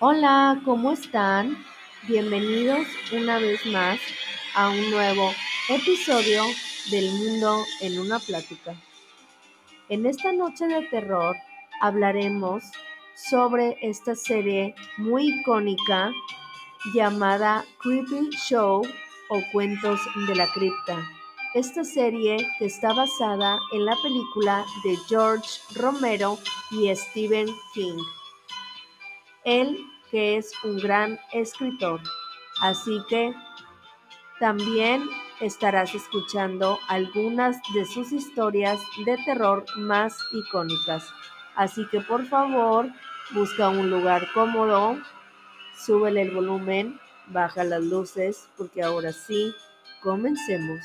Hola, ¿cómo están? Bienvenidos una vez más a un nuevo episodio del Mundo en una Plática. En esta noche de terror hablaremos sobre esta serie muy icónica llamada Creepy Show o Cuentos de la Cripta. Esta serie que está basada en la película de George Romero y Stephen King. Él que es un gran escritor. Así que también estarás escuchando algunas de sus historias de terror más icónicas. Así que por favor, busca un lugar cómodo, súbele el volumen, baja las luces, porque ahora sí, comencemos.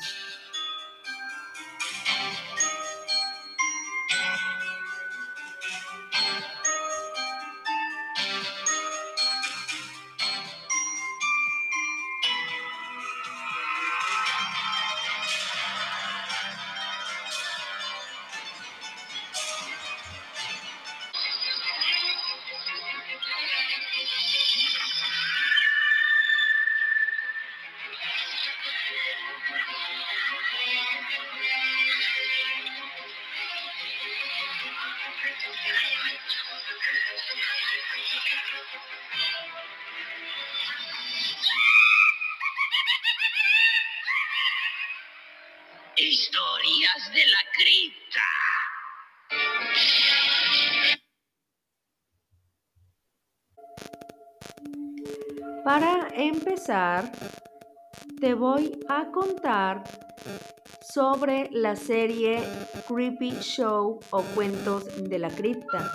Contar sobre la serie Creepy Show o Cuentos de la Cripta.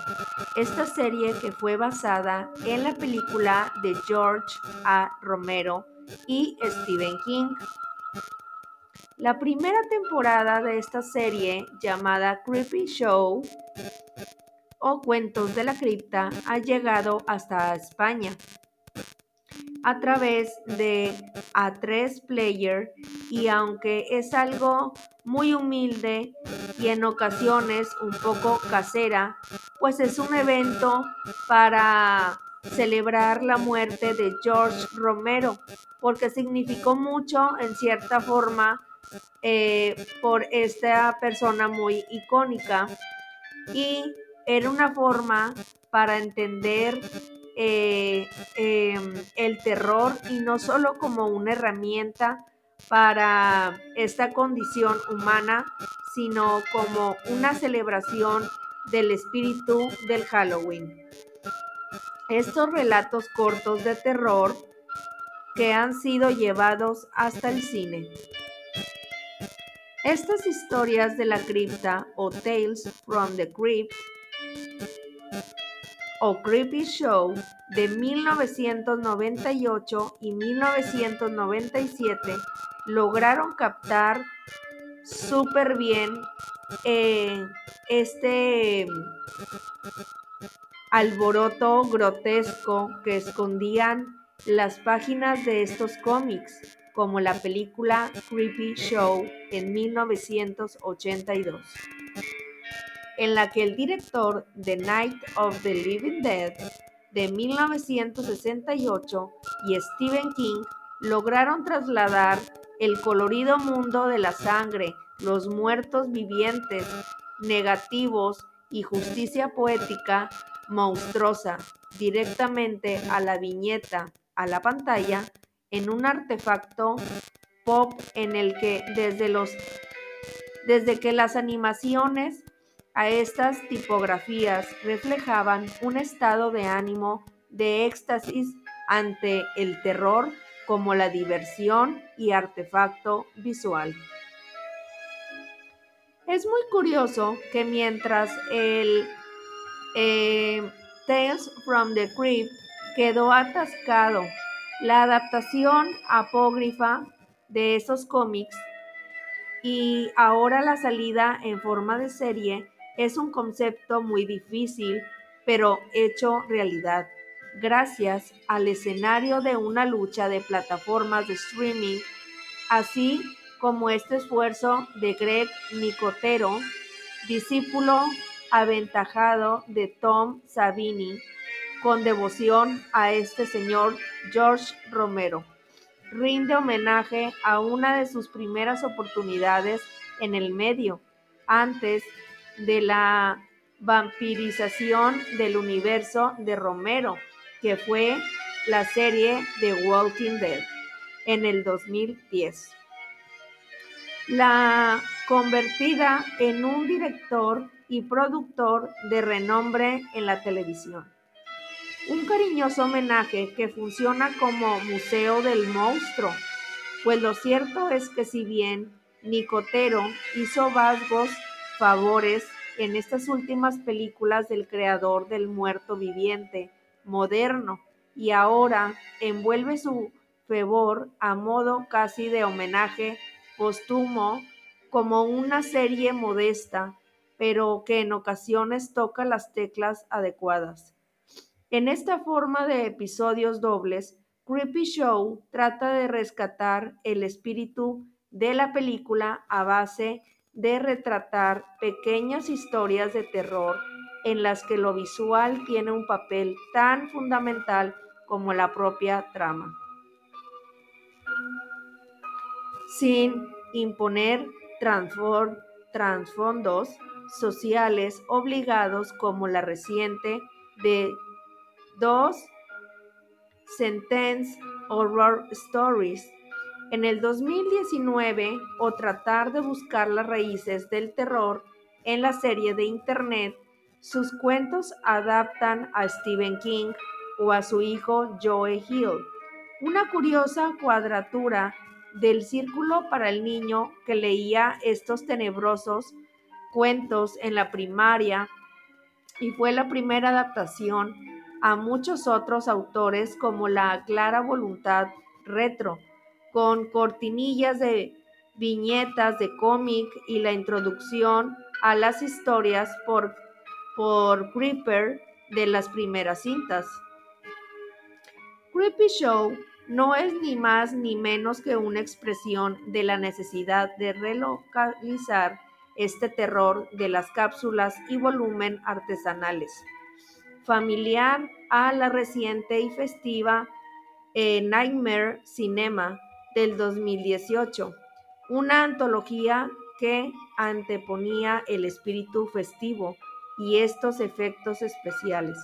Esta serie que fue basada en la película de George A. Romero y Stephen King. La primera temporada de esta serie, llamada Creepy Show o Cuentos de la Cripta, ha llegado hasta España a través de A3 Player y aunque es algo muy humilde y en ocasiones un poco casera, pues es un evento para celebrar la muerte de George Romero, porque significó mucho en cierta forma eh, por esta persona muy icónica. Y era una forma para entender eh, em, el terror y no solo como una herramienta para esta condición humana, sino como una celebración del espíritu del Halloween. Estos relatos cortos de terror que han sido llevados hasta el cine. Estas historias de la cripta o Tales from the Crypt o Creepy Show de 1998 y 1997 lograron captar súper bien eh, este alboroto grotesco que escondían las páginas de estos cómics, como la película Creepy Show en 1982 en la que el director de Night of the Living Dead de 1968 y Stephen King lograron trasladar el colorido mundo de la sangre, los muertos vivientes, negativos y justicia poética monstruosa directamente a la viñeta, a la pantalla, en un artefacto pop en el que desde los desde que las animaciones a estas tipografías reflejaban un estado de ánimo de éxtasis ante el terror como la diversión y artefacto visual. Es muy curioso que mientras el eh, Tales from the Crypt quedó atascado, la adaptación apócrifa de esos cómics y ahora la salida en forma de serie es un concepto muy difícil, pero hecho realidad, gracias al escenario de una lucha de plataformas de streaming, así como este esfuerzo de Greg Nicotero, discípulo aventajado de Tom Savini, con devoción a este señor George Romero. Rinde homenaje a una de sus primeras oportunidades en el medio, antes de la vampirización del universo de Romero, que fue la serie The Walking Dead en el 2010. La convertida en un director y productor de renombre en la televisión. Un cariñoso homenaje que funciona como museo del monstruo, pues lo cierto es que si bien Nicotero hizo vasgos favores en estas últimas películas del creador del muerto viviente moderno y ahora envuelve su fervor a modo casi de homenaje póstumo como una serie modesta, pero que en ocasiones toca las teclas adecuadas. En esta forma de episodios dobles, Creepy Show trata de rescatar el espíritu de la película a base de retratar pequeñas historias de terror en las que lo visual tiene un papel tan fundamental como la propia trama. Sin imponer trasfondos sociales obligados como la reciente de dos Sentence Horror Stories en el 2019 o tratar de buscar las raíces del terror en la serie de internet, sus cuentos adaptan a Stephen King o a su hijo Joe Hill. Una curiosa cuadratura del círculo para el niño que leía estos tenebrosos cuentos en la primaria y fue la primera adaptación a muchos otros autores como la Clara Voluntad Retro, con cortinillas de viñetas de cómic y la introducción a las historias por, por Creeper de las primeras cintas. Creepy Show no es ni más ni menos que una expresión de la necesidad de relocalizar este terror de las cápsulas y volumen artesanales familiar a la reciente y festiva eh, Nightmare Cinema del 2018, una antología que anteponía el espíritu festivo y estos efectos especiales,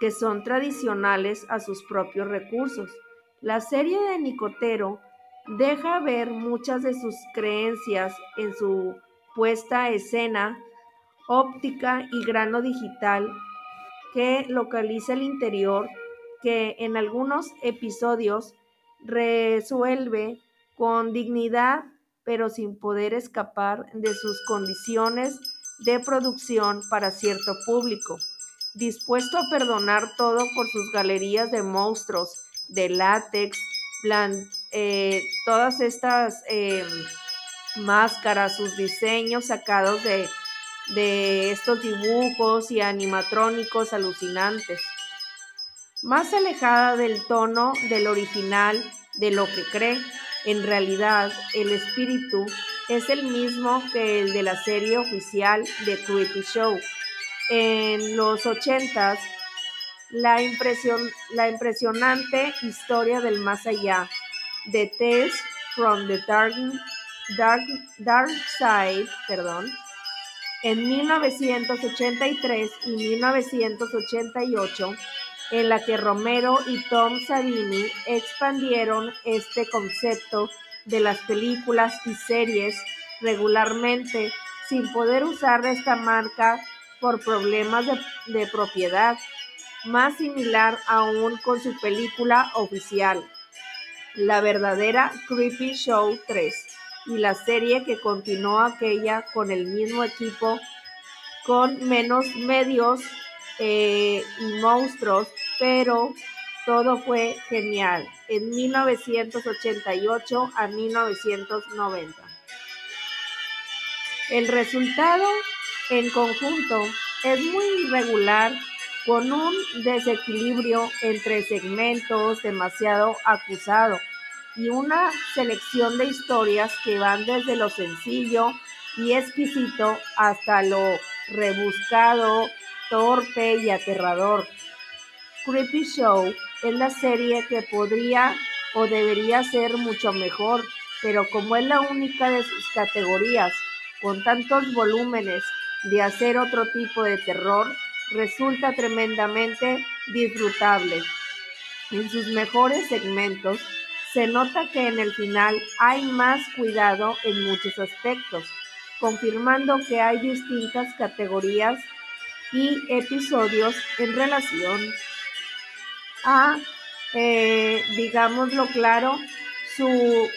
que son tradicionales a sus propios recursos. La serie de Nicotero deja ver muchas de sus creencias en su puesta escena óptica y grano digital que localiza el interior, que en algunos episodios resuelve con dignidad, pero sin poder escapar de sus condiciones de producción para cierto público, dispuesto a perdonar todo por sus galerías de monstruos, de látex, eh, todas estas eh, máscaras, sus diseños sacados de estos dibujos y animatrónicos alucinantes. Más alejada del tono del original de lo que cree, en realidad el espíritu es el mismo que el de la serie oficial de Creepy Show. En los ochentas, la, impresión, la impresionante historia del más allá, de Tales from the Dark, Dark, Dark Side, perdón, en 1983 y 1988, en la que Romero y Tom Savini expandieron este concepto de las películas y series regularmente sin poder usar esta marca por problemas de, de propiedad, más similar aún con su película oficial, La verdadera Creepy Show 3 y la serie que continuó aquella con el mismo equipo, con menos medios eh, y monstruos, pero todo fue genial en 1988 a 1990. El resultado en conjunto es muy irregular con un desequilibrio entre segmentos demasiado acusado y una selección de historias que van desde lo sencillo y exquisito hasta lo rebuscado, torpe y aterrador. Creepy Show es la serie que podría o debería ser mucho mejor, pero como es la única de sus categorías, con tantos volúmenes de hacer otro tipo de terror, resulta tremendamente disfrutable. En sus mejores segmentos se nota que en el final hay más cuidado en muchos aspectos, confirmando que hay distintas categorías y episodios en relación a, eh, digámoslo claro, su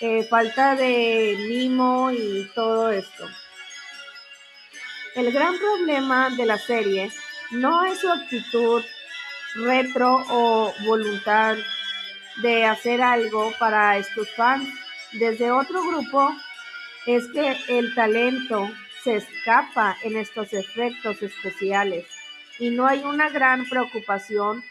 eh, falta de mimo y todo esto. El gran problema de la serie no es su actitud retro o voluntad de hacer algo para estos fans. Desde otro grupo es que el talento se escapa en estos efectos especiales y no hay una gran preocupación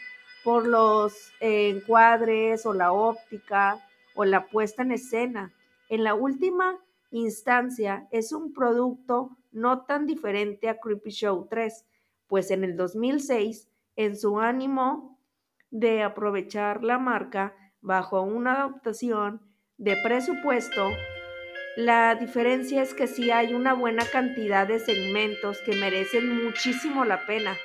por los encuadres o la óptica o la puesta en escena. En la última instancia es un producto no tan diferente a Creepy Show 3, pues en el 2006, en su ánimo de aprovechar la marca bajo una adaptación de presupuesto, la diferencia es que sí hay una buena cantidad de segmentos que merecen muchísimo la pena,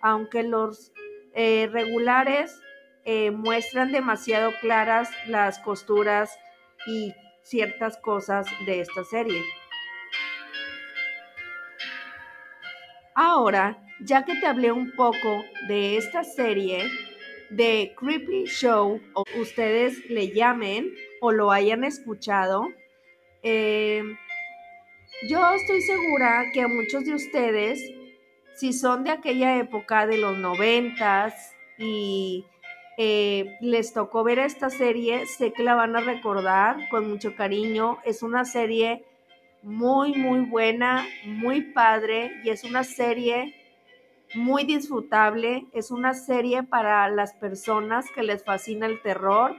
aunque los eh, regulares eh, muestran demasiado claras las costuras y ciertas cosas de esta serie. Ahora, ya que te hablé un poco de esta serie de Creepy Show, o ustedes le llamen o lo hayan escuchado, eh, yo estoy segura que a muchos de ustedes, si son de aquella época de los noventas y eh, les tocó ver esta serie, sé que la van a recordar con mucho cariño. Es una serie muy, muy buena, muy padre y es una serie muy disfrutable. Es una serie para las personas que les fascina el terror.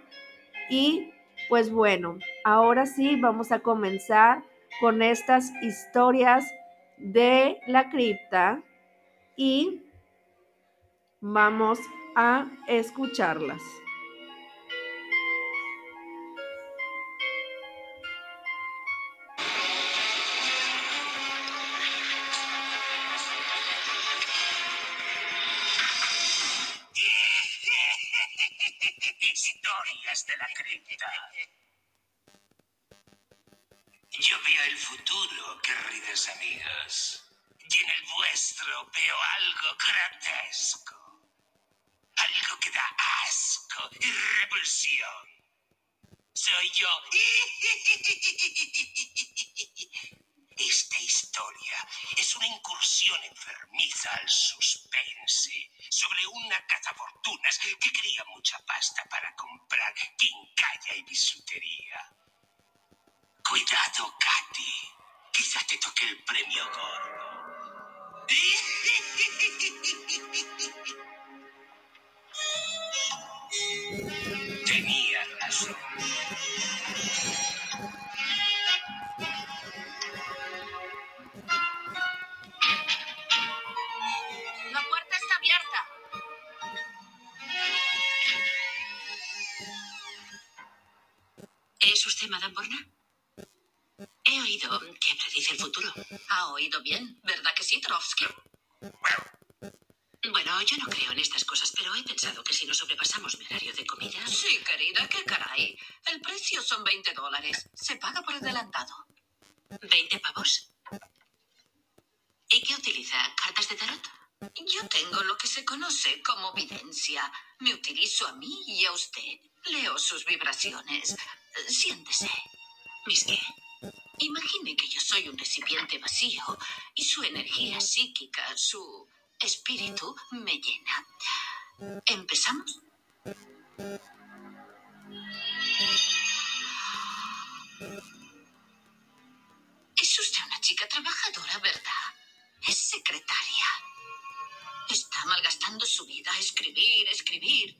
Y pues bueno, ahora sí vamos a comenzar con estas historias de la cripta y vamos a escucharlas. Y repulsión. Soy yo. Esta historia es una incursión enfermiza al suspense sobre una cazafortunas que quería mucha pasta para comprar quincalla y bisutería. Cuidado, Katy. Quizá te toque el premio gordo. La puerta está abierta. ¿Es usted Madame Borna? He oído que predice el futuro. Ha oído bien, ¿verdad que sí, Trovsky? Bueno, yo no creo en estas cosas, pero he pensado que si no sobrepasamos mi horario de comida... Sí, El precio son 20 dólares. Se paga por adelantado. ¿20 pavos? ¿Y qué utiliza? ¿Cartas de tarot? Yo tengo lo que se conoce como videncia. Me utilizo a mí y a usted. Leo sus vibraciones. Siéntese. ¿Mis qué? Imagine que yo soy un recipiente vacío y su energía psíquica, su espíritu me llena. ¿Empezamos? Es usted una chica trabajadora, ¿verdad? Es secretaria. Está malgastando su vida a escribir, escribir.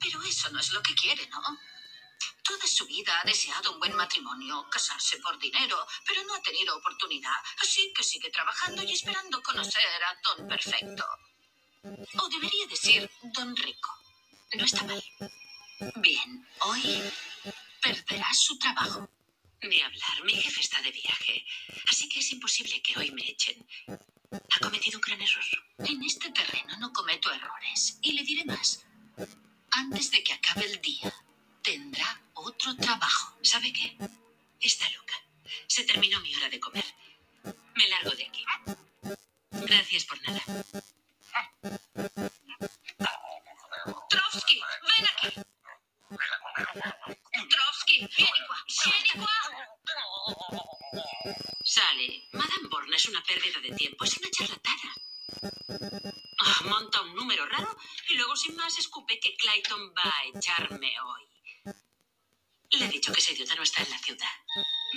Pero eso no es lo que quiere, ¿no? Toda su vida ha deseado un buen matrimonio, casarse por dinero, pero no ha tenido oportunidad. Así que sigue trabajando y esperando conocer a Don Perfecto. O debería decir Don Rico. No está mal. Bien, hoy perderá su trabajo. Ni hablar, mi jefe está de viaje, así que es imposible que hoy me echen. Ha cometido un gran error. En este terreno no cometo errores. Y le diré más. Antes de que acabe el día, tendrá otro trabajo. ¿Sabe qué? Está loca. Se terminó mi hora de comer. Me largo de aquí. Gracias por nada. Trovsky, ven aquí. Qua. Sale. Madame Born es una pérdida de tiempo. Es una charlatana. Ah, monta un número raro y luego sin más escupe que Clayton va a echarme hoy. Le he dicho que ese idiota no está en la ciudad.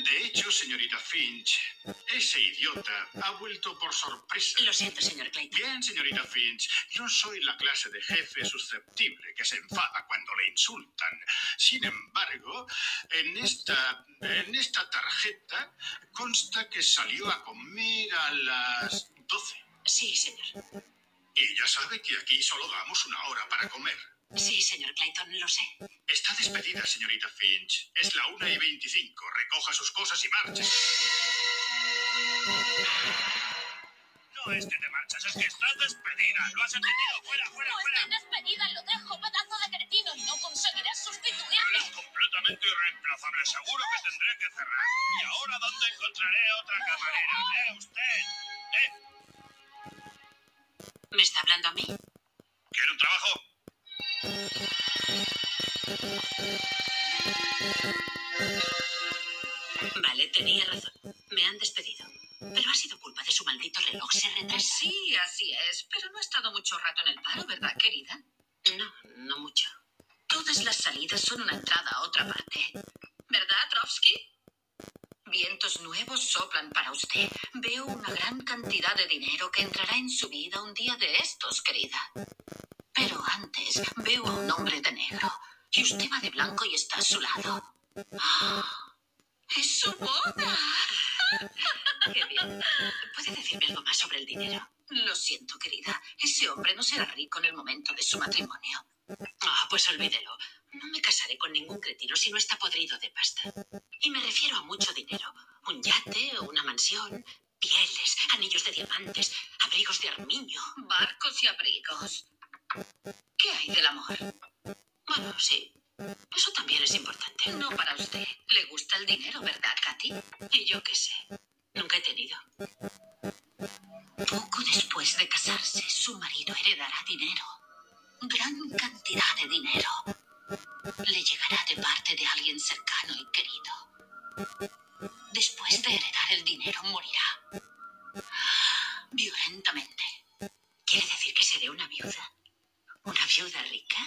De hecho, señorita Finch, ese idiota ha vuelto por sorpresa. Lo siento, señor Clayton. Bien, señorita Finch, yo soy la clase de jefe susceptible que se enfada cuando le insultan. Sin embargo, en esta, en esta tarjeta consta que salió a comer a las 12. Sí, señor. Y ya sabe que aquí solo damos una hora para comer. Sí, señor Clayton, lo sé. Está despedida, señorita Finch. Es la una y veinticinco. Recoja sus cosas y marche. No es que te marchas, es que estás despedida. ¿Lo has entendido? ¡Fuera, fuera, No fuera! despedida, lo dejo, pedazo de cretino, y no conseguirás sustituirme. Eres completamente irreemplazable. Seguro que tendré que cerrar. ¿Y ahora dónde encontraré otra camarera? ¿Eh, usted? ¿Eh? ¿Me está hablando a mí? ¿Quiere un trabajo? Vale, tenía razón. Me han despedido. Pero ha sido culpa de su maldito reloj. Se retrasa. Sí, así es, pero no ha estado mucho rato en el paro, ¿verdad, querida? No, no mucho. Todas las salidas son una entrada a otra parte. ¿Verdad, Trovsky? Vientos nuevos soplan para usted. Veo una gran cantidad de dinero que entrará en su vida un día de estos, querida. Pero antes veo a un hombre de negro. Y usted va de blanco y está a su lado. ¡Ah! ¡Es su boda! Qué bien. ¿Puede decirme algo más sobre el dinero? Lo siento, querida. Ese hombre no será rico en el momento de su matrimonio. Ah, pues olvídelo. No me casaré con ningún cretino si no está podrido de pasta. Y me refiero a mucho dinero. Un yate, una mansión, pieles, anillos de diamantes, abrigos de armiño. Barcos y abrigos. ¿Qué hay del amor? Bueno, sí. Eso también es importante. No para usted. Le gusta el dinero, ¿verdad, Katy? Y yo qué sé. Nunca he tenido. Poco después de casarse, su marido heredará dinero. Gran cantidad de dinero. Le llegará de parte de alguien cercano y querido. Después de heredar el dinero, morirá. Violentamente. ¿Quiere decir que seré una viuda? ¿Una viuda rica?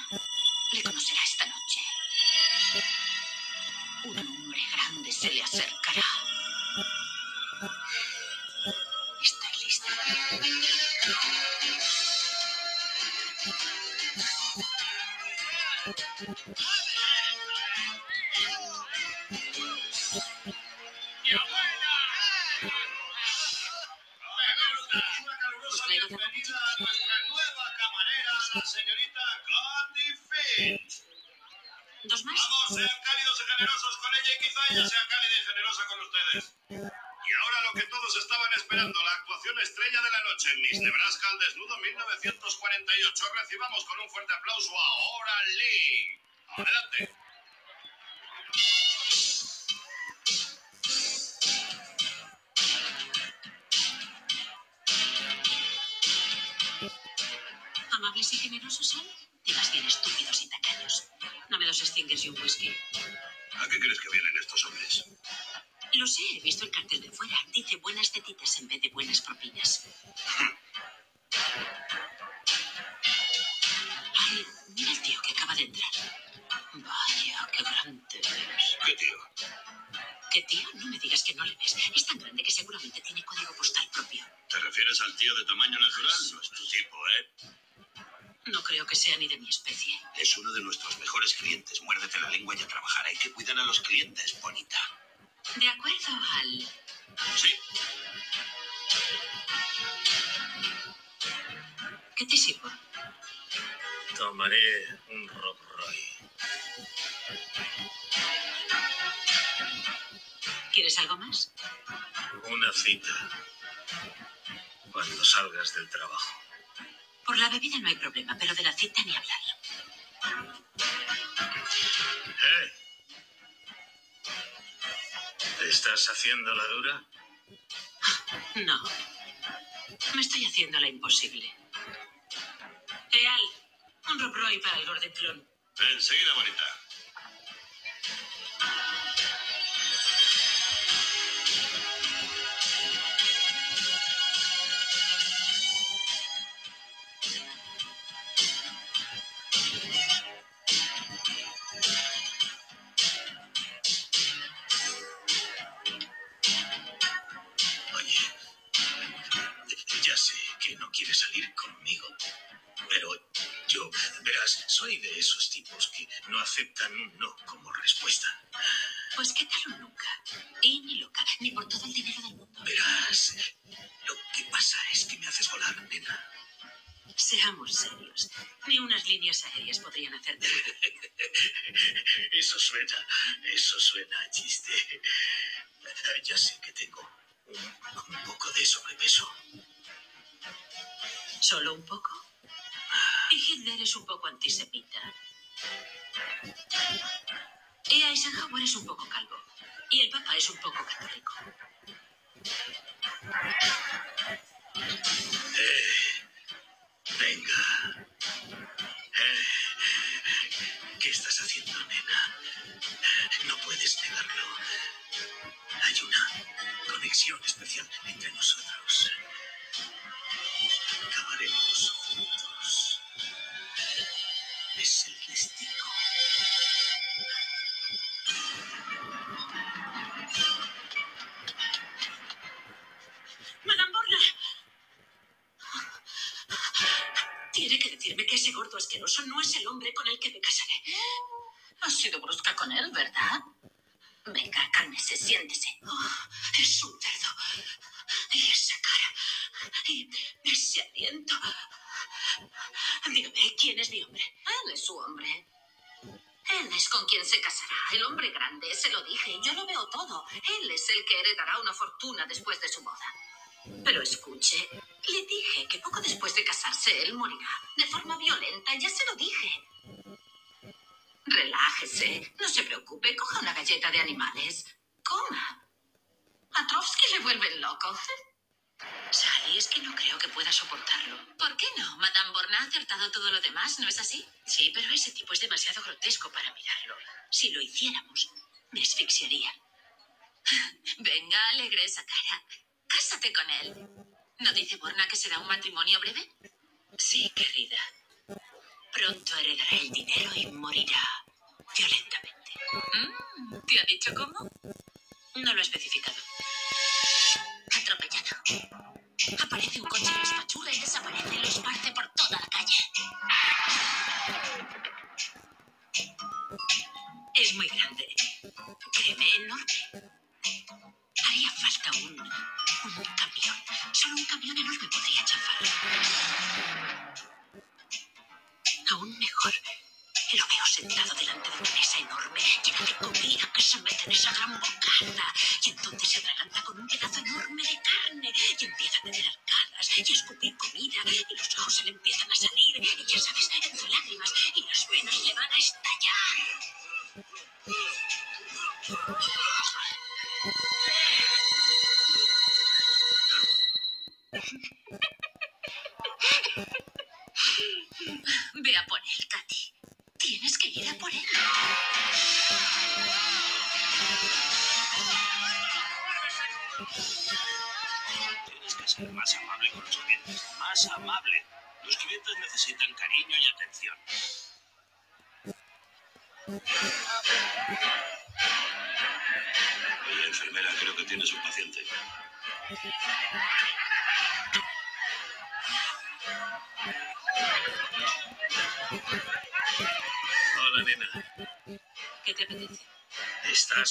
Le conocerá esta noche. Un hombre grande se le acercará. esos tipos que no aceptan un no como respuesta. Pues qué tal nunca. Y ni loca, ni por todo el dinero del mundo. Verás, lo que pasa es que me haces volar, nena. Seamos serios. Ni unas líneas aéreas podrían hacerte. eso suena, eso suena a chiste. Ya sé que tengo un, un poco de sobrepeso. ¿Solo un poco? Y Hitler es un poco antisemita. es un poco calvo. Y el Papa es un poco católico. esa cara. Cásate con él. ¿No dice Borna que será un matrimonio breve? Sí, querida. Pronto heredará el dinero y morirá violentamente. Mm, ¿Te ha dicho cómo? No lo he especificado. Atropellado. Aparece un coche, lo espachurra y desaparece, lo esparce por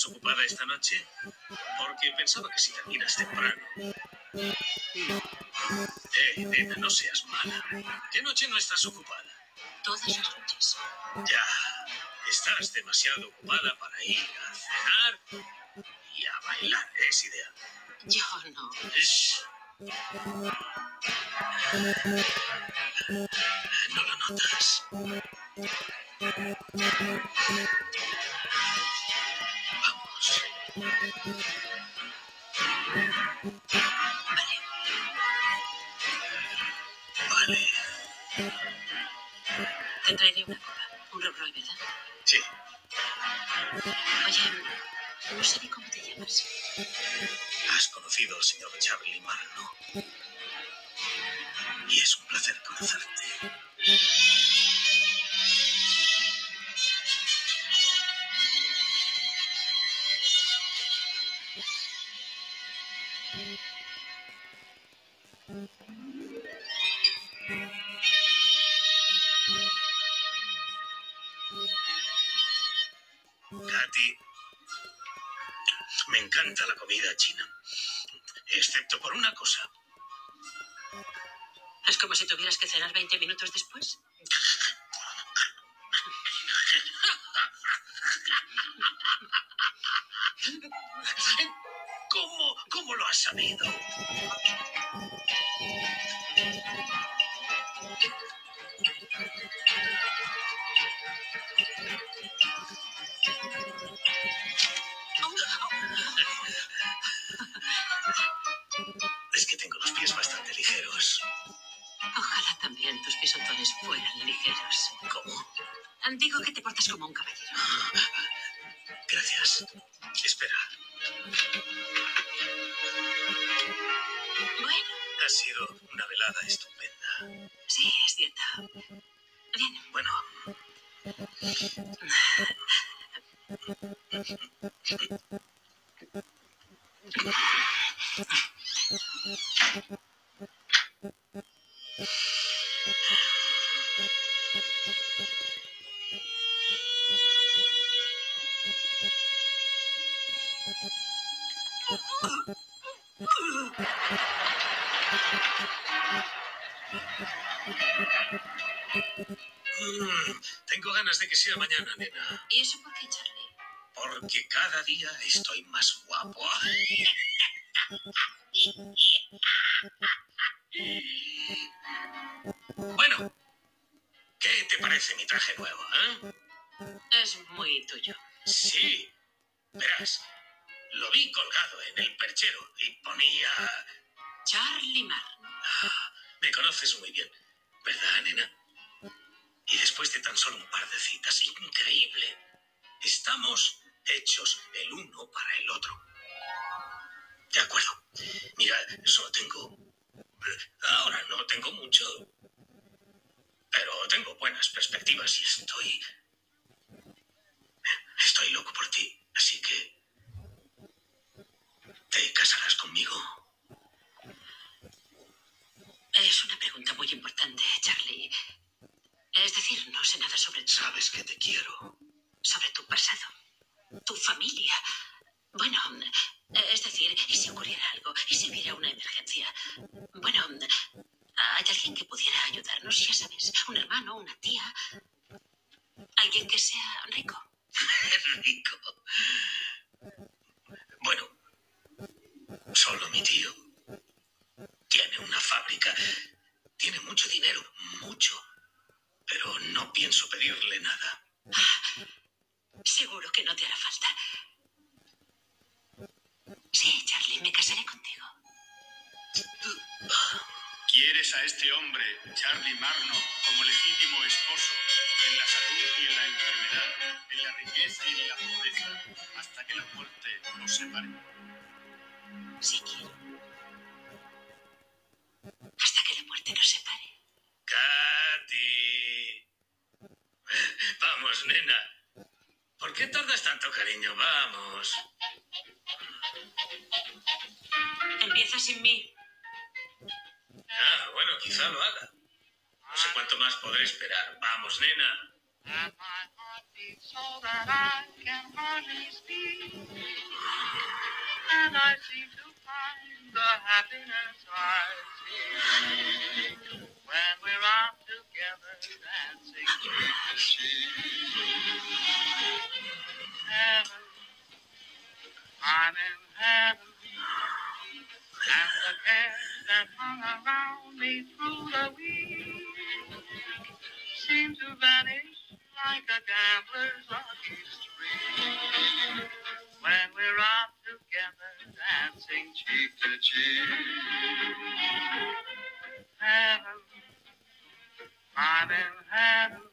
¿Estás ocupada esta noche? Porque pensaba que si terminas temprano. Eh, nena, no seas mala. ¿Qué noche no estás ocupada? Todas las noches. Ya. Estás demasiado ocupada para ir a cenar me encanta la comida china. Excepto por una cosa. Es como si tuvieras que cenar 20 minutos después. Pudiera ayudarnos? Ya sabes, un hermano, una tía. Alguien que sea rico. rico. Bueno, solo mi tío. Tiene una fábrica. Tiene mucho dinero, mucho. Pero no pienso pedirle nada. Seguro que no te hará falta. Sí, Charlie, me casaré contigo. ¿Quieres a este hombre, Charlie Marno, como legítimo esposo, en la salud y en la enfermedad, en la riqueza y en la pobreza, hasta que la muerte nos separe? Sí quiero. Hasta que la muerte nos separe. Katy. Vamos, nena. ¿Por qué tardas tanto, cariño? Vamos. Empieza sin mí. Ah, bueno, quizá lo haga. No sé cuánto más podré esperar. Vamos, nena. I'm in heaven, and the cares that hung around me through the week seem to vanish like a gambler's lucky streak. When we're out together dancing cheek to cheek. Heaven, I'm in heaven,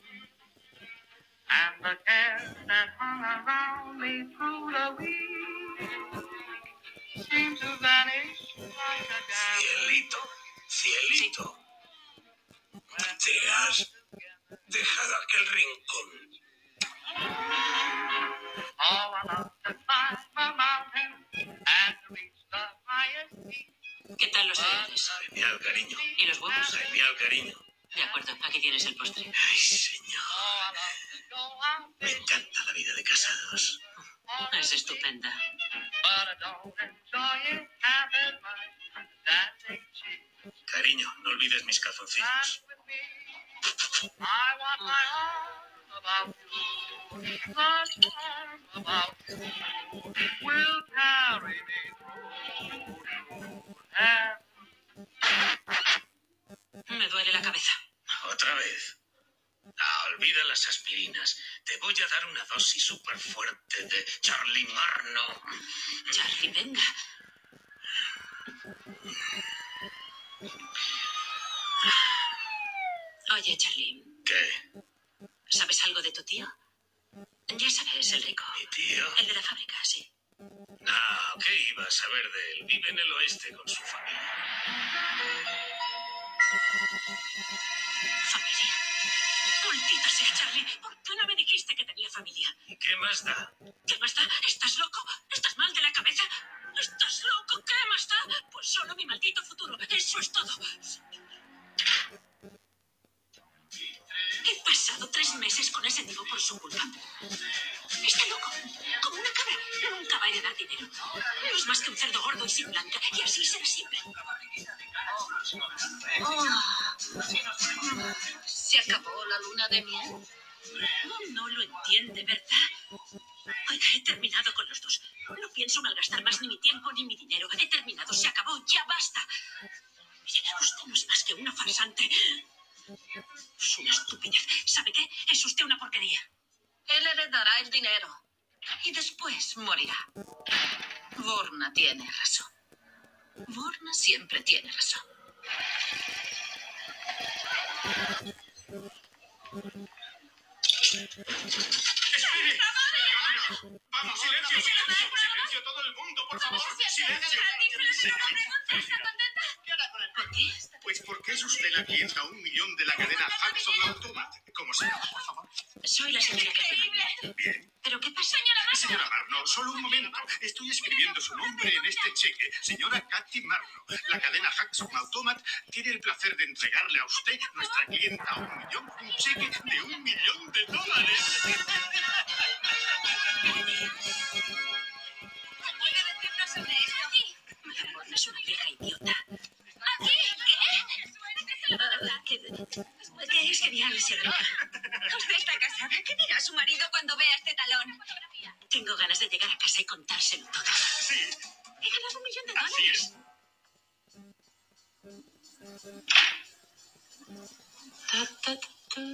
and the cares that hung around me through the week Cielito, cielito, te has dejado aquel rincón. ¿Qué tal los cereales? Genial, cariño. ¿Y los huevos? Genial, cariño. De acuerdo, aquí tienes el postre. Ay, señor. Me encanta la vida de casados. Es estupenda. Cariño, no olvides mis calzoncillos. Ah, las aspirinas. Te voy a dar una dosis súper fuerte de Charlie Marno. Charlie, venga. Oye, Charlie, ¿Qué? ¿sabes algo de tu tío? Ya sabes, el rico. ¿Mi tío? El de la fábrica, sí. No, ¿qué iba a saber de él? Vive en el oeste con su familia. ¿Familia?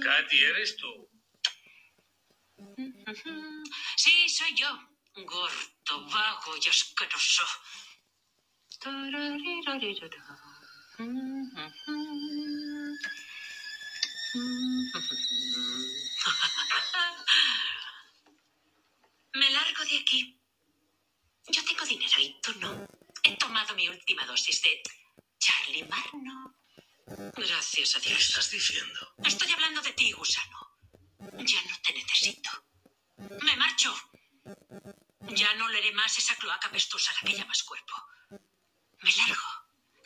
Katy, ¿eres tú? Sí, soy yo. Gordo, vago y asqueroso. Me largo de aquí. Yo tengo dinero y tú no. He tomado mi última dosis de Charlie Marno. Gracias a ¿Qué Dios. estás diciendo? Estoy hablando de ti, gusano. Ya no te necesito. Me marcho. Ya no leeré más esa cloaca pestosa a la que llamas cuerpo. Me largo.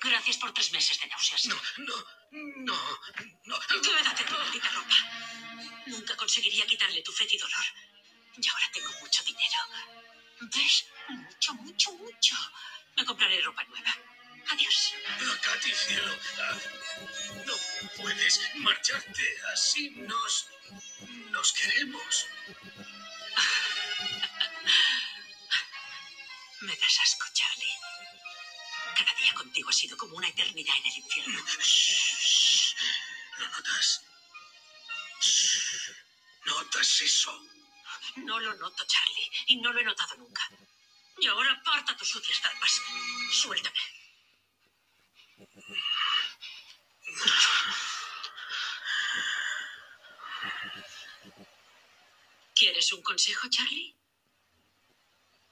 Gracias por tres meses de náuseas. No, no, no, no. Quédate tu maldita ropa. Nunca conseguiría quitarle tu fe y dolor. Y ahora tengo mucho dinero. ¿Ves? Mucho, mucho, mucho. Me compraré ropa nueva. Adiós. Katy, cielo. no puedes marcharte. Así nos. nos queremos. Me das asco, Charlie. Cada día contigo ha sido como una eternidad en el infierno. Shh. ¿Lo notas? Shh. ¿Notas eso? No lo noto, Charlie, y no lo he notado nunca. Y ahora aparta tus sucias zarpas. Suéltame. ¿Quieres un consejo, Charlie?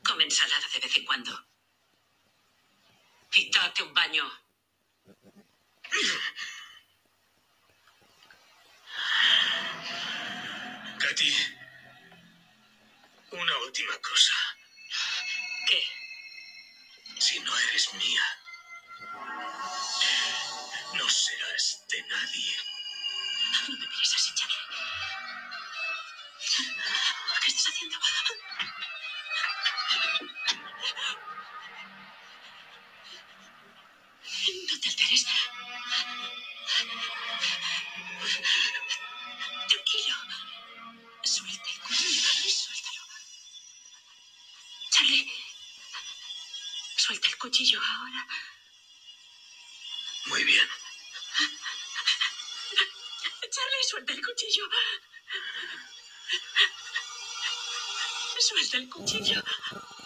Come ensalada de vez en cuando. Y date un baño. Katy. Una última cosa. ¿Qué? Si no eres mía, no serás de nadie. No me mires así, Suelta el cuchillo. Vale,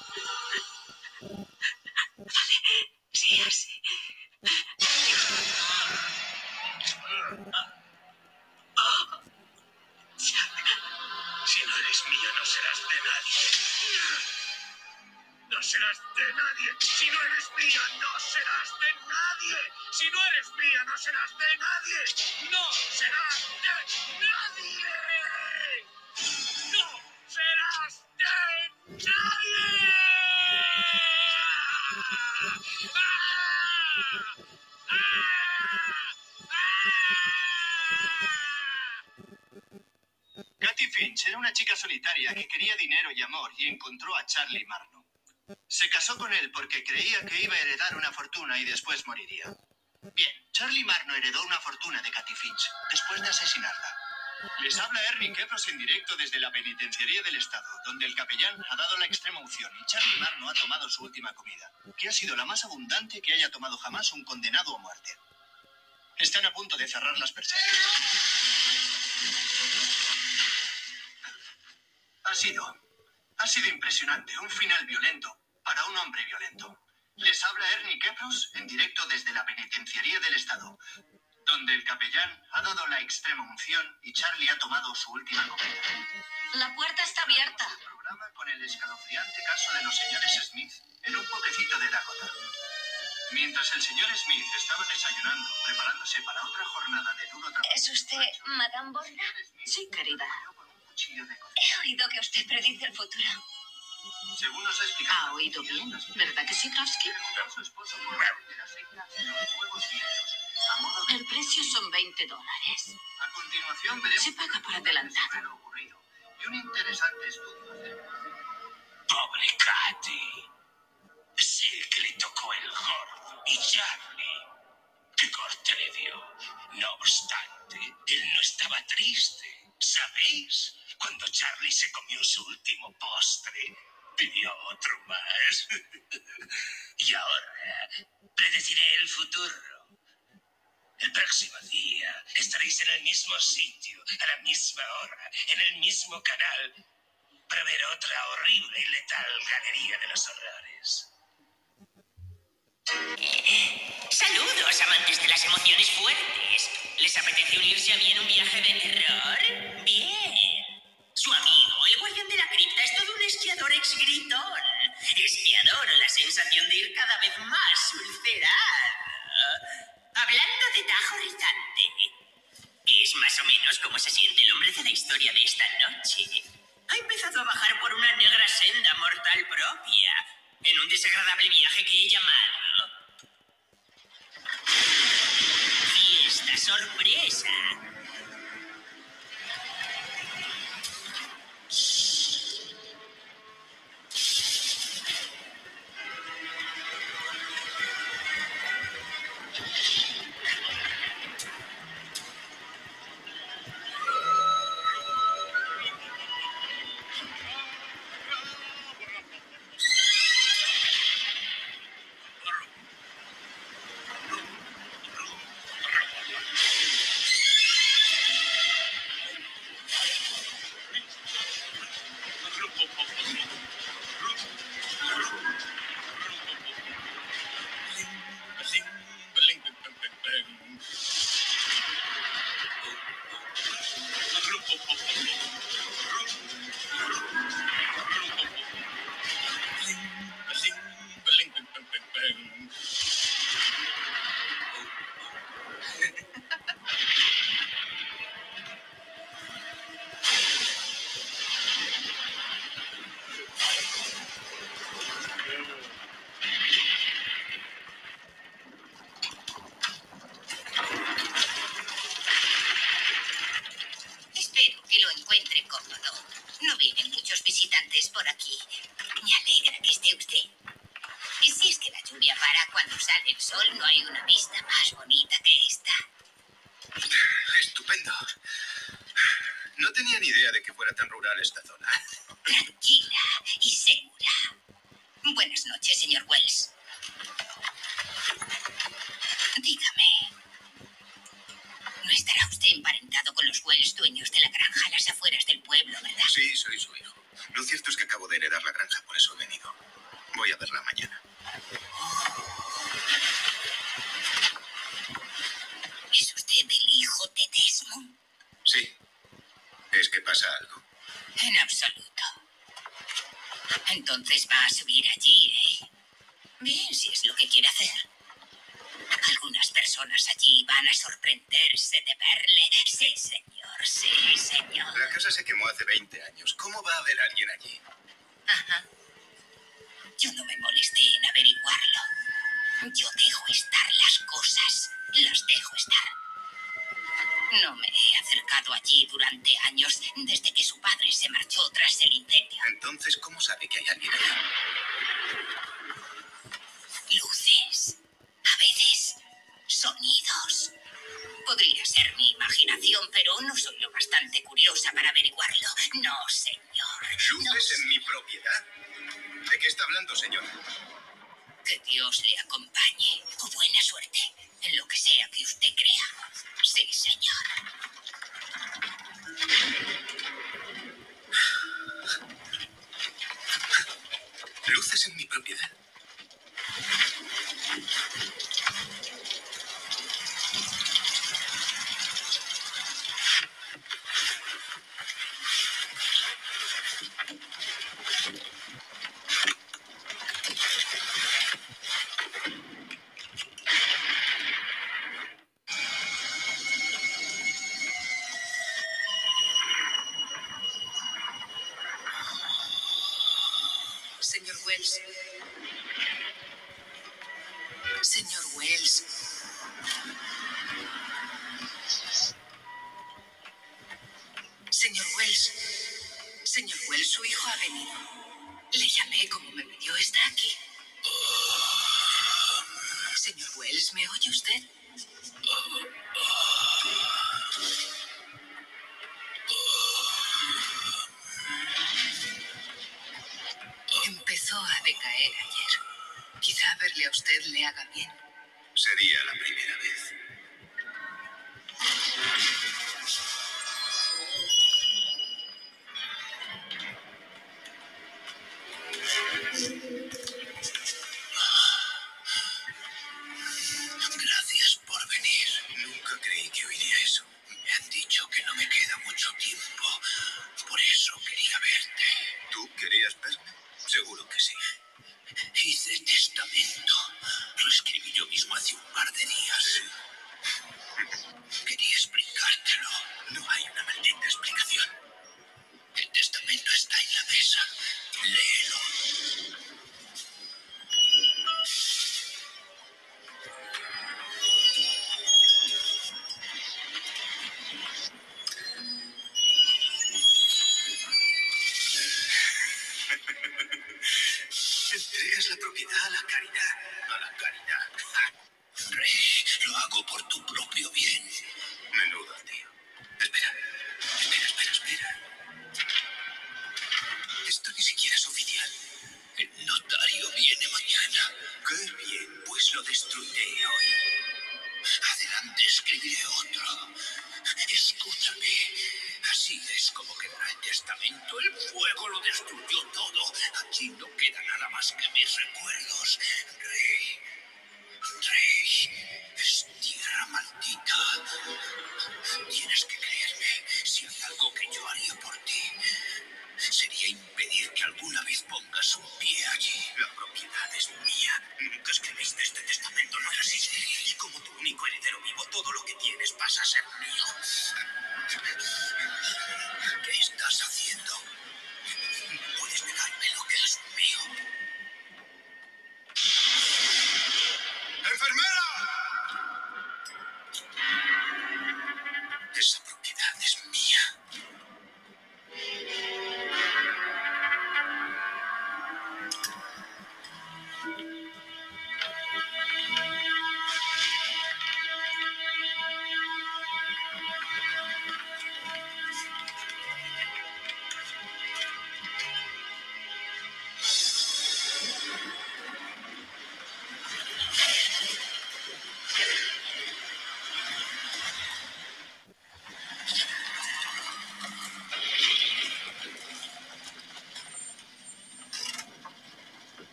encontró a Charlie Marno. Se casó con él porque creía que iba a heredar una fortuna y después moriría. Bien, Charlie Marno heredó una fortuna de Katy Finch después de asesinarla. Les habla Ernie Kepros en directo desde la penitenciaría del Estado, donde el capellán ha dado la extrema unción y Charlie Marno ha tomado su última comida, que ha sido la más abundante que haya tomado jamás un condenado a muerte. Están a punto de cerrar las persianas. Ha sido. Ha sido impresionante. Un final violento para un hombre violento. Les habla Ernie Kepros en directo desde la penitenciaría del Estado, donde el capellán ha dado la extrema unción y Charlie ha tomado su última comida. La puerta está abierta. El programa con el escalofriante caso de los señores Smith en un pueblecito de Dakota. Mientras el señor Smith estaba desayunando, preparándose para otra jornada de duro trabajo. ¿Es usted Madame Borna? Sí, querida. Con un cuchillo de cocina. He oído que usted predice el futuro. Según nos ha explicado. ¿Ha oído bien? ¿Verdad que sí, Trotsky? Preguntó a su esposo por de la secta Los Nuevos Vientos, a modo de... El precio son 20 dólares. A continuación veremos... Se paga por adelantado. sobre lo ocurrido y un interesante estudio acerca Pobre Katy. Sé que le tocó el gordo. Y Charlie. ¿Qué corte le dio? No obstante, él no estaba triste. ¿Sabéis? Cuando Charlie se comió su último postre, pidió otro más. y ahora predeciré el futuro. El próximo día estaréis en el mismo sitio, a la misma hora, en el mismo canal, para ver otra horrible y letal galería de los horrores. Saludos, amantes de las emociones fuertes. ¿Les apetece unirse a mí en un viaje de terror? Entonces va a subir allí, ¿eh? Bien, si es lo que quiere hacer. Algunas personas allí van a sorprenderse de verle. Sí, señor, sí, señor. La casa se quemó hace 20 años. ¿Cómo va a haber alguien allí? Ajá. Yo no me molesté en averiguarlo. Yo dejo estar las cosas. Las dejo estar. No me acercado allí durante años desde que su padre se marchó tras el incendio. Entonces, ¿cómo sabe que hay alguien ahí? Luces. A veces, sonidos. Podría ser mi imaginación, pero no soy lo bastante curiosa para averiguarlo. No, señor. ¿Luces en mi propiedad? ¿De qué está hablando, señor? Que Dios le acompañe. O buena suerte. es mi propiedad.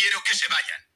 Quiero que se vayan.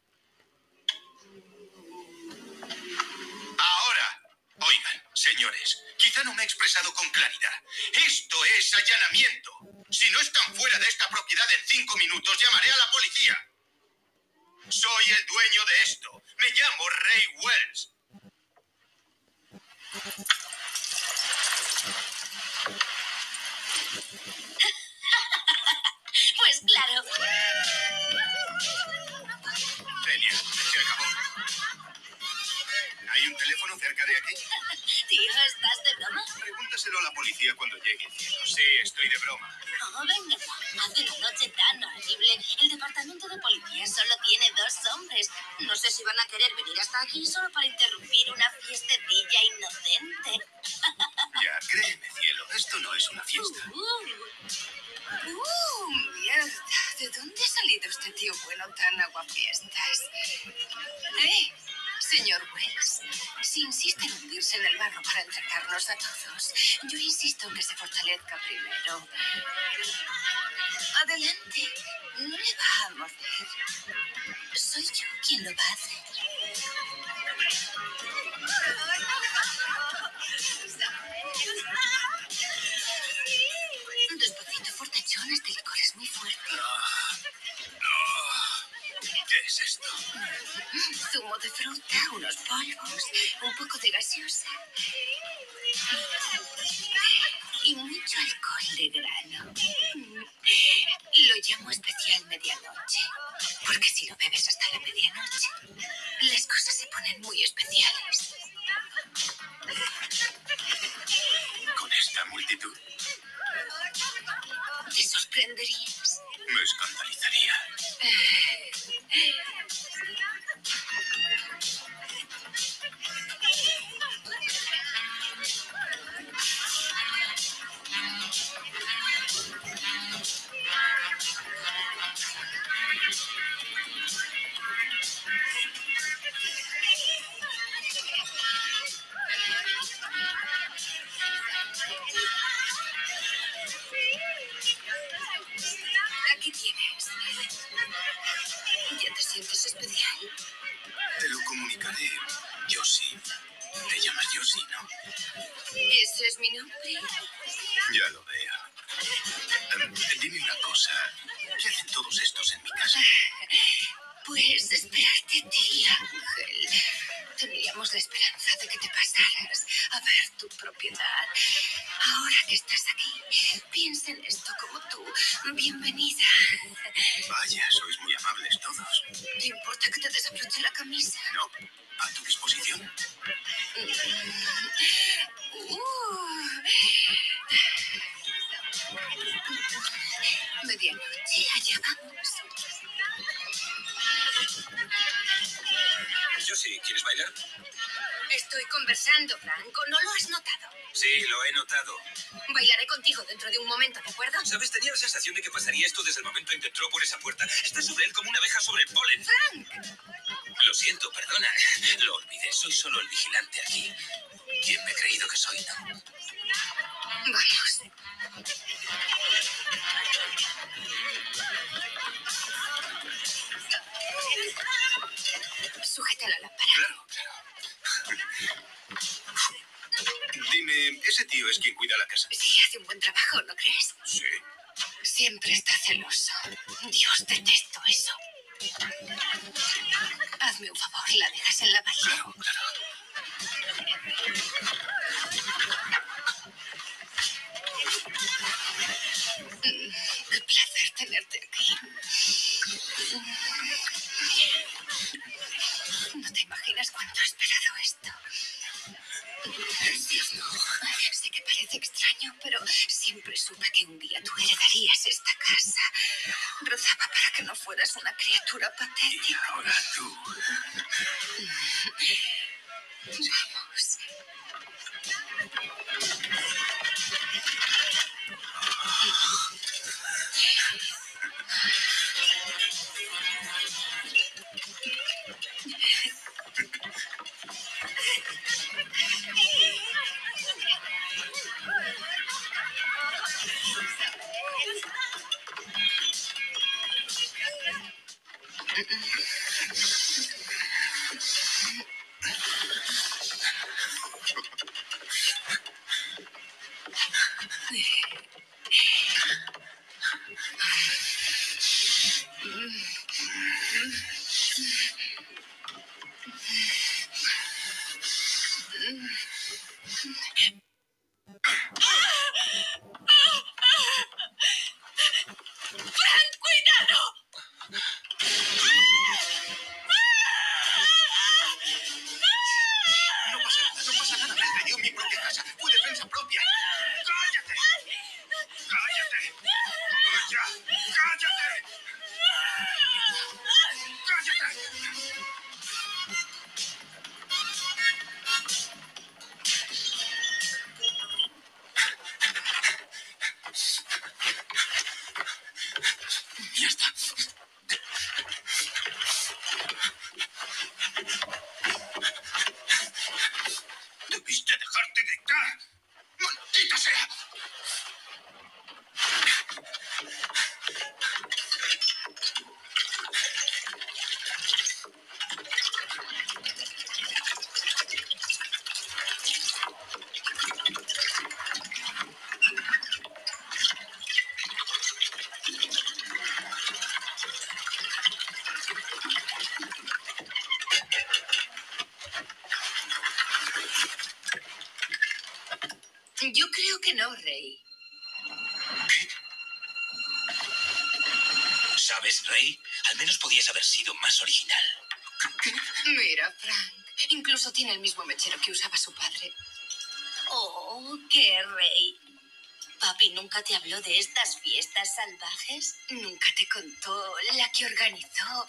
de estas fiestas salvajes? ¿Nunca te contó la que organizó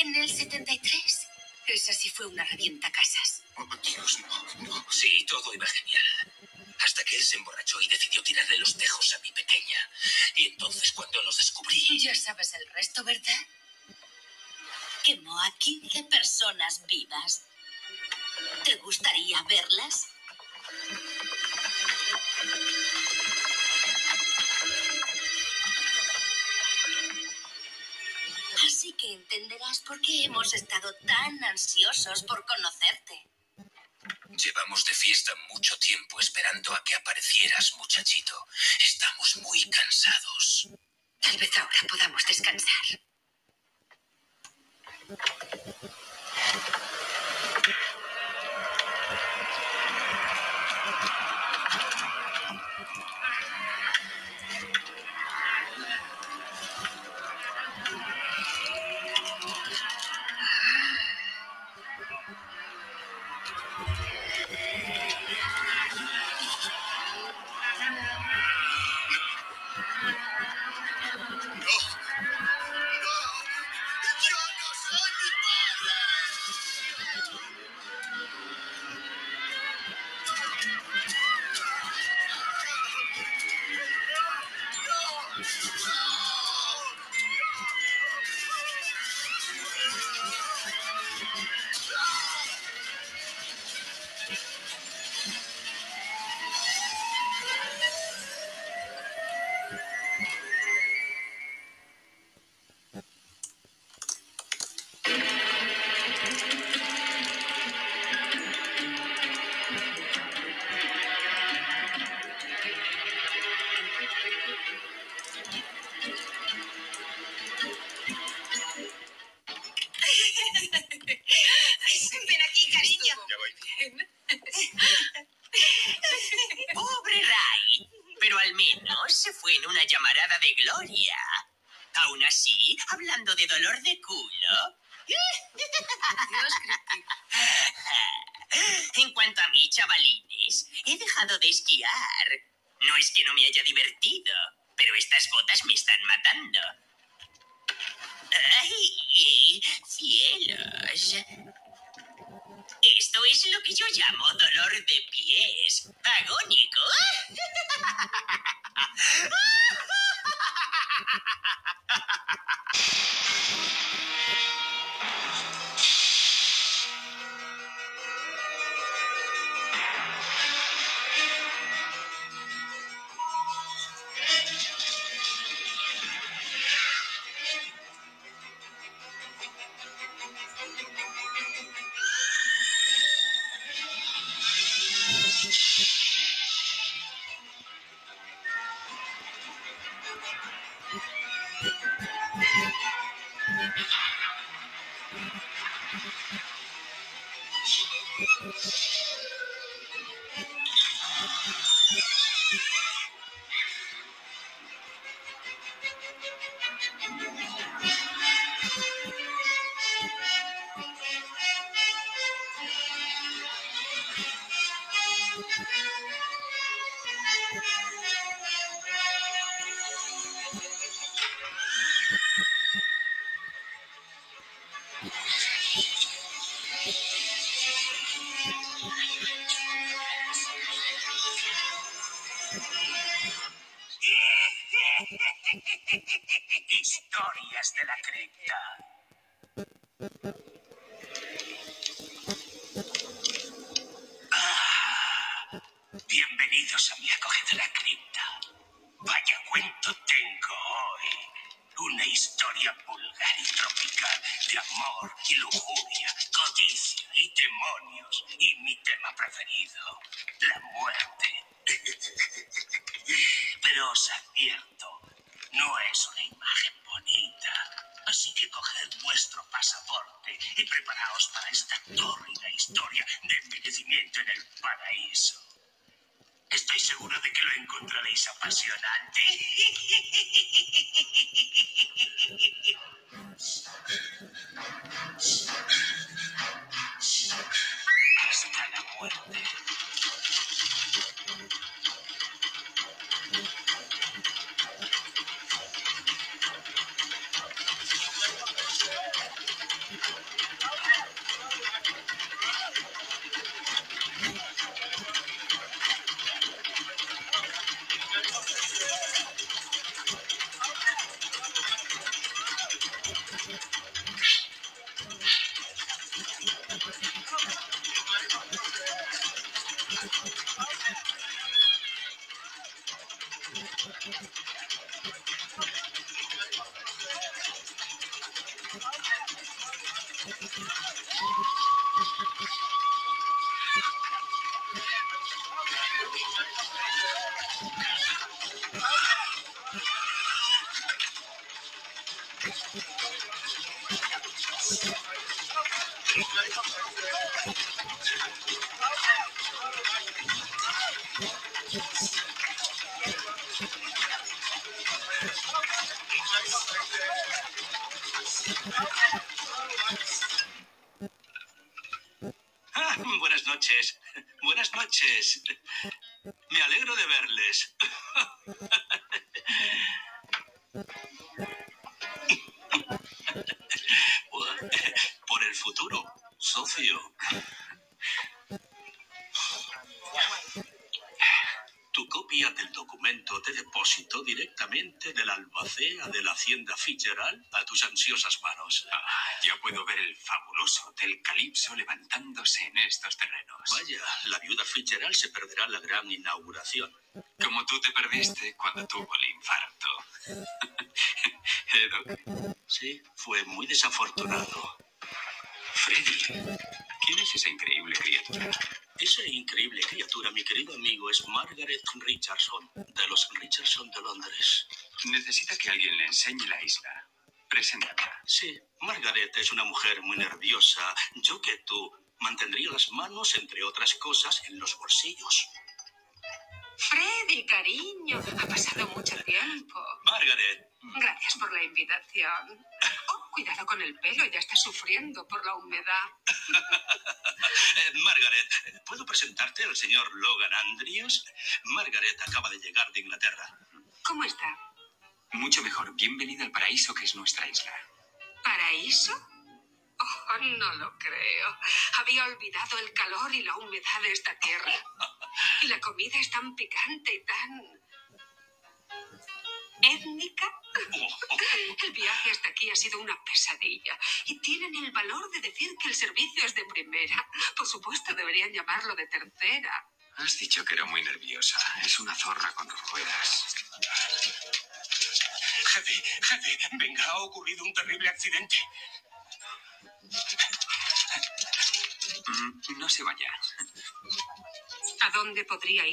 en el 73? Esa sí fue una revienta casas. Oh, Dios, no, no. Sí, todo iba Llevábamos de fiesta mucho tiempo esperando a que aparecieras, muchachito. Estamos muy cansados. Tal vez ahora podamos descansar. あ! La Hacienda Fitzgerald a tus ansiosas manos. Ah, ya puedo ver el fabuloso Hotel Calypso levantándose en estos terrenos. Vaya, la viuda Fitzgerald se perderá la gran inauguración. Como tú te perdiste cuando tuvo el infarto. Edo, Sí, fue muy desafortunado. Freddy, ¿quién es esa increíble criatura? Esa increíble criatura, mi querido amigo, es Margaret Richardson, enseñe la isla.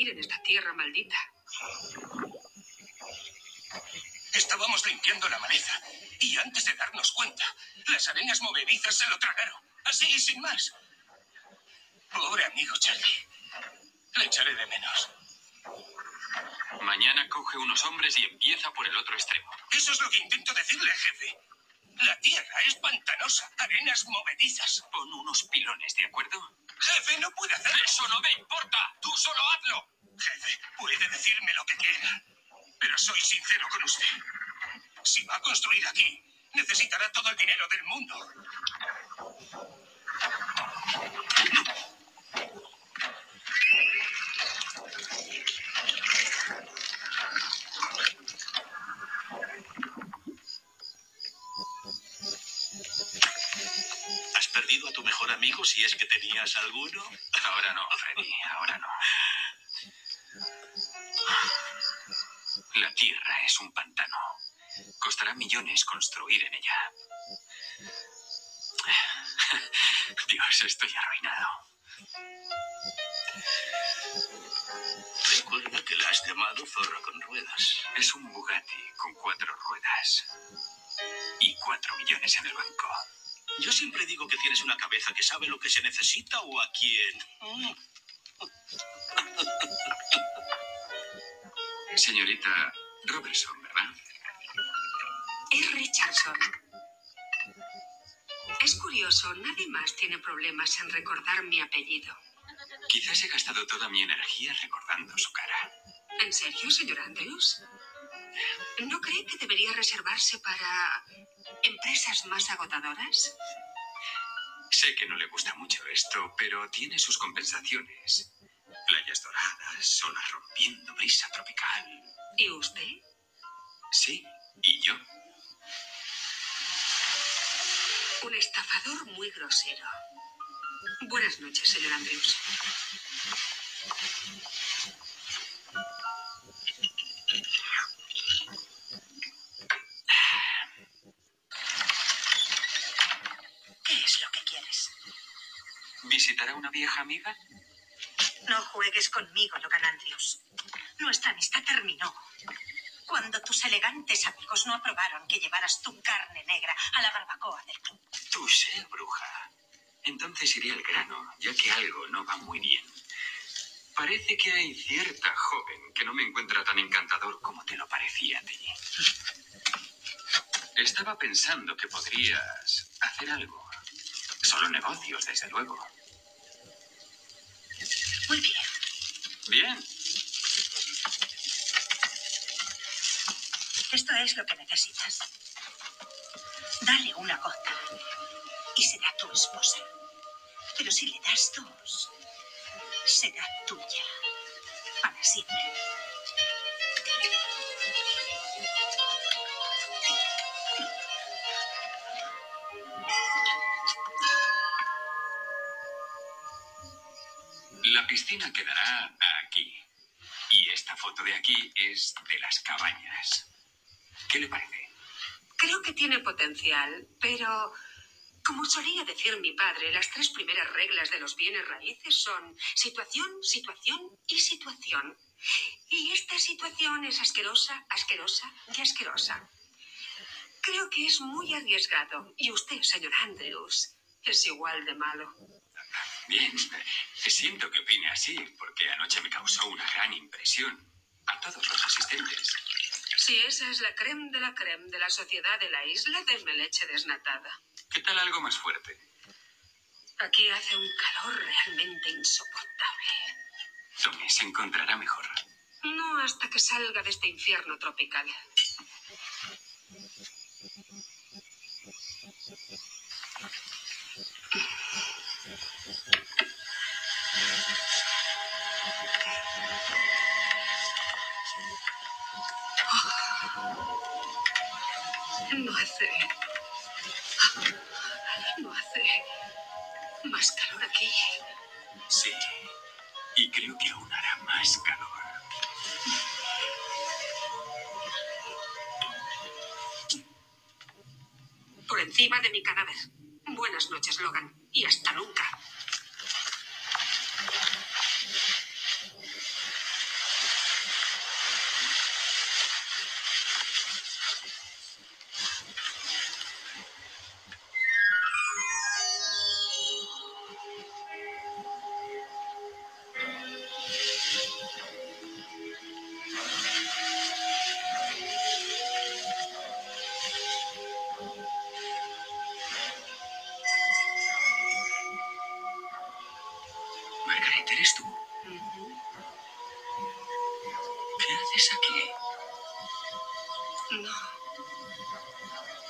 Podría ir en esta tierra maldita? Estábamos limpiando la maleza y antes de darnos cuenta, las arenas movedizas se lo tragaron. Así, sin más. Pobre amigo Charlie. Le echaré de menos. Mañana coge unos hombres y empieza por el otro extremo. Eso es lo que intento decirle, jefe. La tierra es pantanosa, arenas movedizas. Pon unos pilones, ¿de acuerdo? Jefe, no puede hacerlo. ¡Eso no me importa! ¡Tú solo hazlo! Jefe, puede decirme lo que quiera, pero soy sincero con usted. Si va a construir aquí, necesitará todo el dinero del mundo. ¿Has perdido a tu mejor amigo si es que tenías alguno? Ahora no, Freddy, ahora no. Es un pantano. Costará millones construir en ella. Dios, estoy arruinado. Recuerda que la has llamado zorra con ruedas. Es un Bugatti con cuatro ruedas. Y cuatro millones en el banco. Yo siempre digo que tienes una cabeza que sabe lo que se necesita o a quién. Señorita Robertson, ¿verdad? Es Richardson. Es curioso, nadie más tiene problemas en recordar mi apellido. Quizás he gastado toda mi energía recordando su cara. ¿En serio, señor Andrews? ¿No cree que debería reservarse para empresas más agotadoras? Sé que no le gusta mucho esto, pero tiene sus compensaciones. Playas olas rompiendo, brisa tropical. ¿Y usted? Sí, y yo. Un estafador muy grosero. Buenas noches, señor Andrews. ¿Qué es lo que quieres? ¿Visitará una vieja amiga? No juegues conmigo, Logan Andrews. Nuestra amistad terminó. Cuando tus elegantes amigos no aprobaron que llevaras tu carne negra a la barbacoa del club. Tú sé, bruja. Entonces iré al grano, ya que algo no va muy bien. Parece que hay cierta joven que no me encuentra tan encantador como te lo parecía a ti. Estaba pensando que podrías hacer algo. Solo negocios, desde luego. Muy bien. Bien, Es lo que necesitas. Dale una gota y será tu esposa. Pero si le das dos, será tuya para siempre. la piscina quedará aquí. Y esta foto de aquí es de las cabañas. ¿Qué le parece? Creo que tiene potencial, pero como solía decir mi padre, las tres primeras reglas de los bienes raíces son situación, situación y situación. Y esta situación es asquerosa, asquerosa y asquerosa. Creo que es muy arriesgado. Y usted, señor Andrews, es igual de malo. Bien, eh, siento que opine así, porque anoche me causó una gran impresión. A todos los asistentes. Si esa es la creme de la creme de la sociedad de la isla, denme leche desnatada. ¿Qué tal algo más fuerte? Aquí hace un calor realmente insoportable. Tommy se encontrará mejor. No hasta que salga de este infierno tropical. Buenas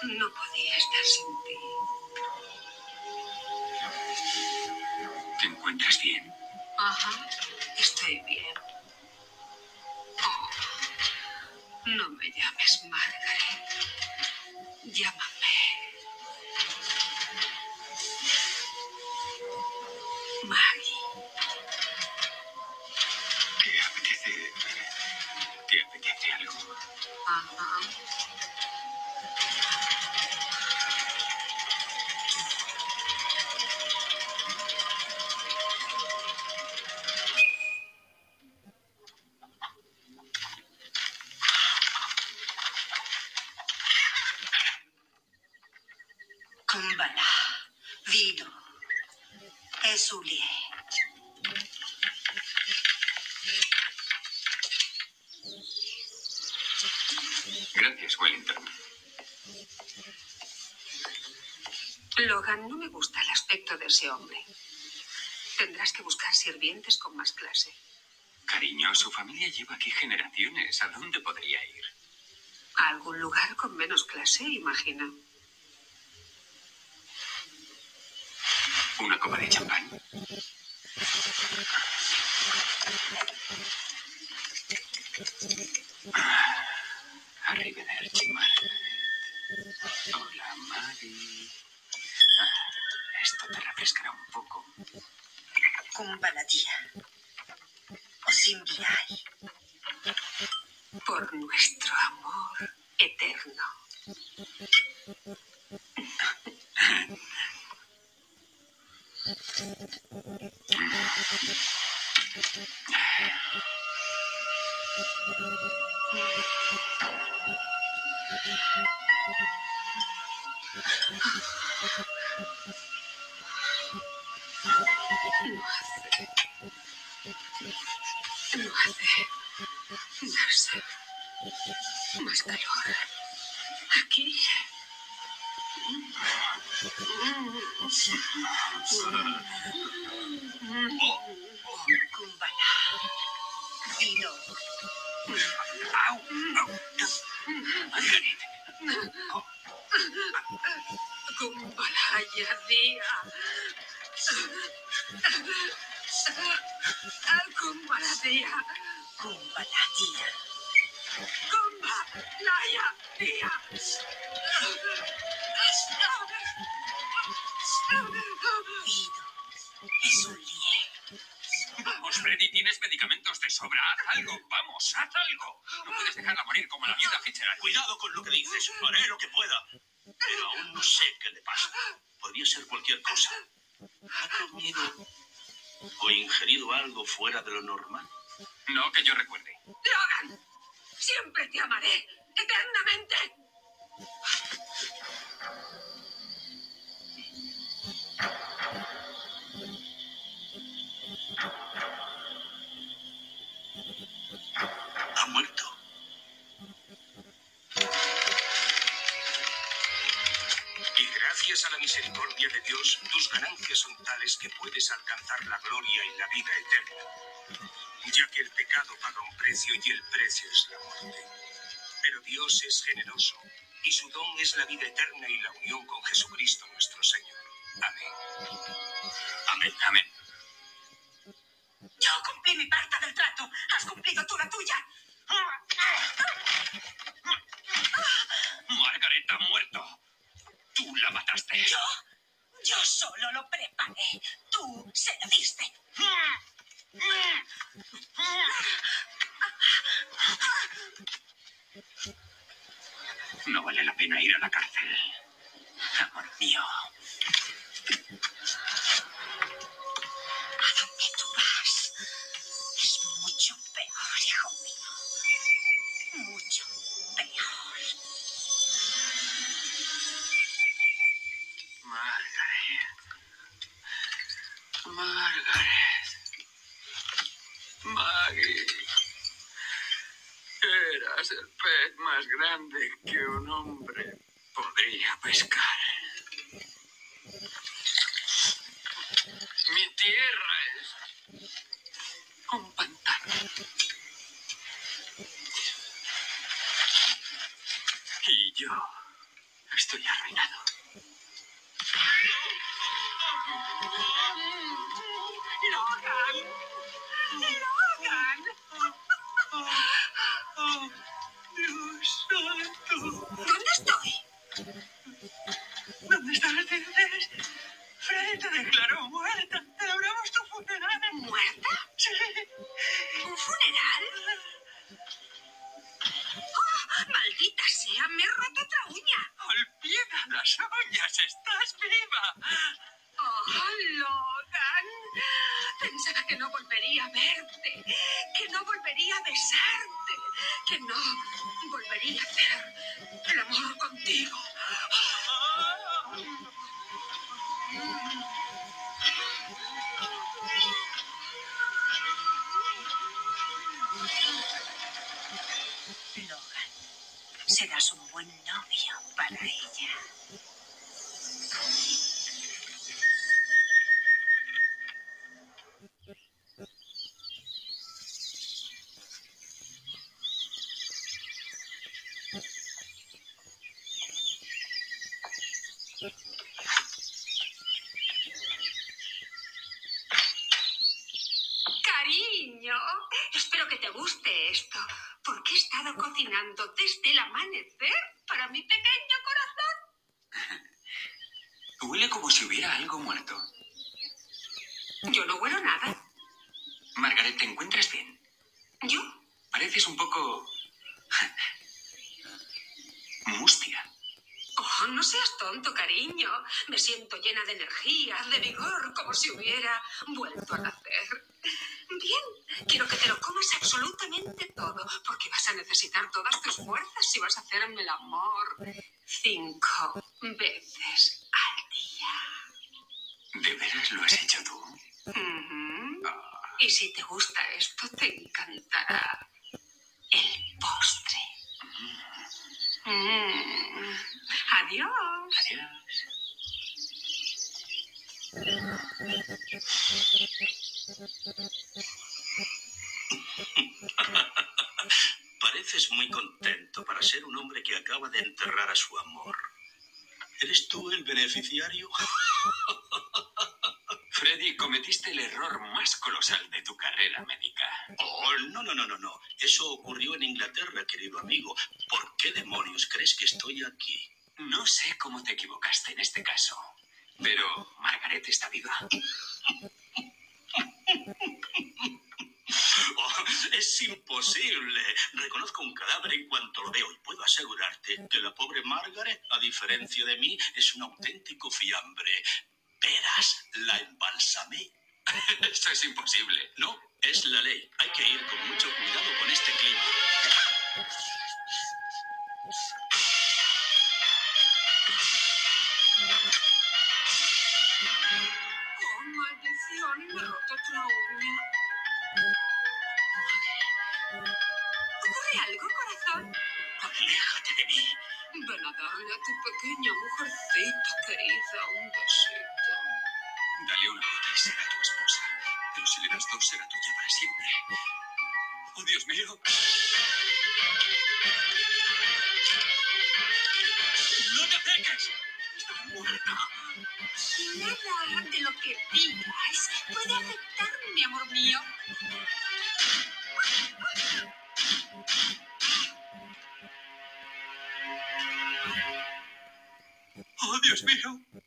No. Podía estar sin ti. ¿Te encuentras bien? Ajá. Estoy bien. Oh, no me llames Margaret. Llámame. Maggie. ¿Te apetece... ¿Te apetece algo? Ajá. Lleva aquí generaciones. ¿A dónde podría ir? A algún lugar con menos clase, imagina. Kumbalaya. Kumbala dia. Kumbalaya dia. Vido. Esulie. Vamos, Freddy, tienes medicamentos de sobra. Haz algo, vamos, haz algo. No puedes dejarla morir como la viuda Fitzgerald. Cuidado con lo que dices. Haré lo que pueda. Pero aún no sé qué le pasa. Podría ser cualquier cosa. ¿Ha comido o ingerido algo fuera de lo normal? No que yo recuerde. Logan, siempre te amaré. Eternamente. Misericordia de Dios, tus ganancias son tales que puedes alcanzar la gloria y la vida eterna. Ya que el pecado paga un precio y el precio es la muerte. Pero Dios es generoso y su don es la vida eterna y la unión con Jesucristo nuestro Señor. Amén. Amén, amén. Yo cumplí mi parte del trato. ¿Has cumplido tú la tuya? Margaret ha muerto. Tú la mataste. ¿Yo? Yo solo lo preparé. Tú se lo diste. No vale la pena ir a la cárcel. Amor mío. Margaret. Maggie. Eras el pez más grande que un hombre podría pescar. Mi tierra Me siento llena de energía, de vigor, como si hubiera vuelto a nacer. Bien, quiero que te lo comas absolutamente todo, porque vas a necesitar todas tus fuerzas si vas a hacerme el amor cinco veces al día. ¿De veras lo has hecho tú? Ujú. Y si te gusta esto, te encantará el postre. Mm. Adiós. Adiós. Pareces muy contento para ser un hombre que acaba de enterrar a su amor. ¿Eres tú el beneficiario? Freddy, cometiste el error más colosal de tu carrera médica. Oh, no, no, no, no, no. Eso ocurrió en Inglaterra, querido amigo. ¿Por qué demonios crees que estoy aquí? No sé cómo te equivocaste en este caso, pero Margaret está viva. Oh, es imposible. Reconozco un cadáver en cuanto lo veo y puedo asegurarte que la pobre Margaret, a diferencia de mí, es un auténtico fiambre. Verás, la embalsamé. Esto es imposible. No, es la ley. Hay que ir con mucho cuidado con este clima. Oh, maldición, me he roto otra uña. Corazón? Aléjate de mí. Ven a darle a tu pequeña mujercita querida un besito. Dale una gota y será tu esposa. Pero si le das dos, será tuya para siempre. ¡Oh, Dios mío! ¡No te acerques! ¡Está muerta! Nada de lo que digas puede afectarme, amor mío. Dios mío!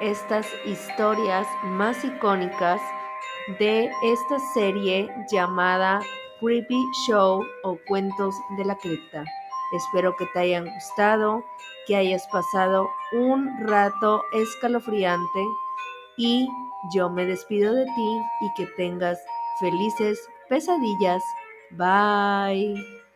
estas historias más icónicas de esta serie llamada Creepy Show o Cuentos de la Cripta. Espero que te hayan gustado, que hayas pasado un rato escalofriante y yo me despido de ti y que tengas felices pesadillas. Bye.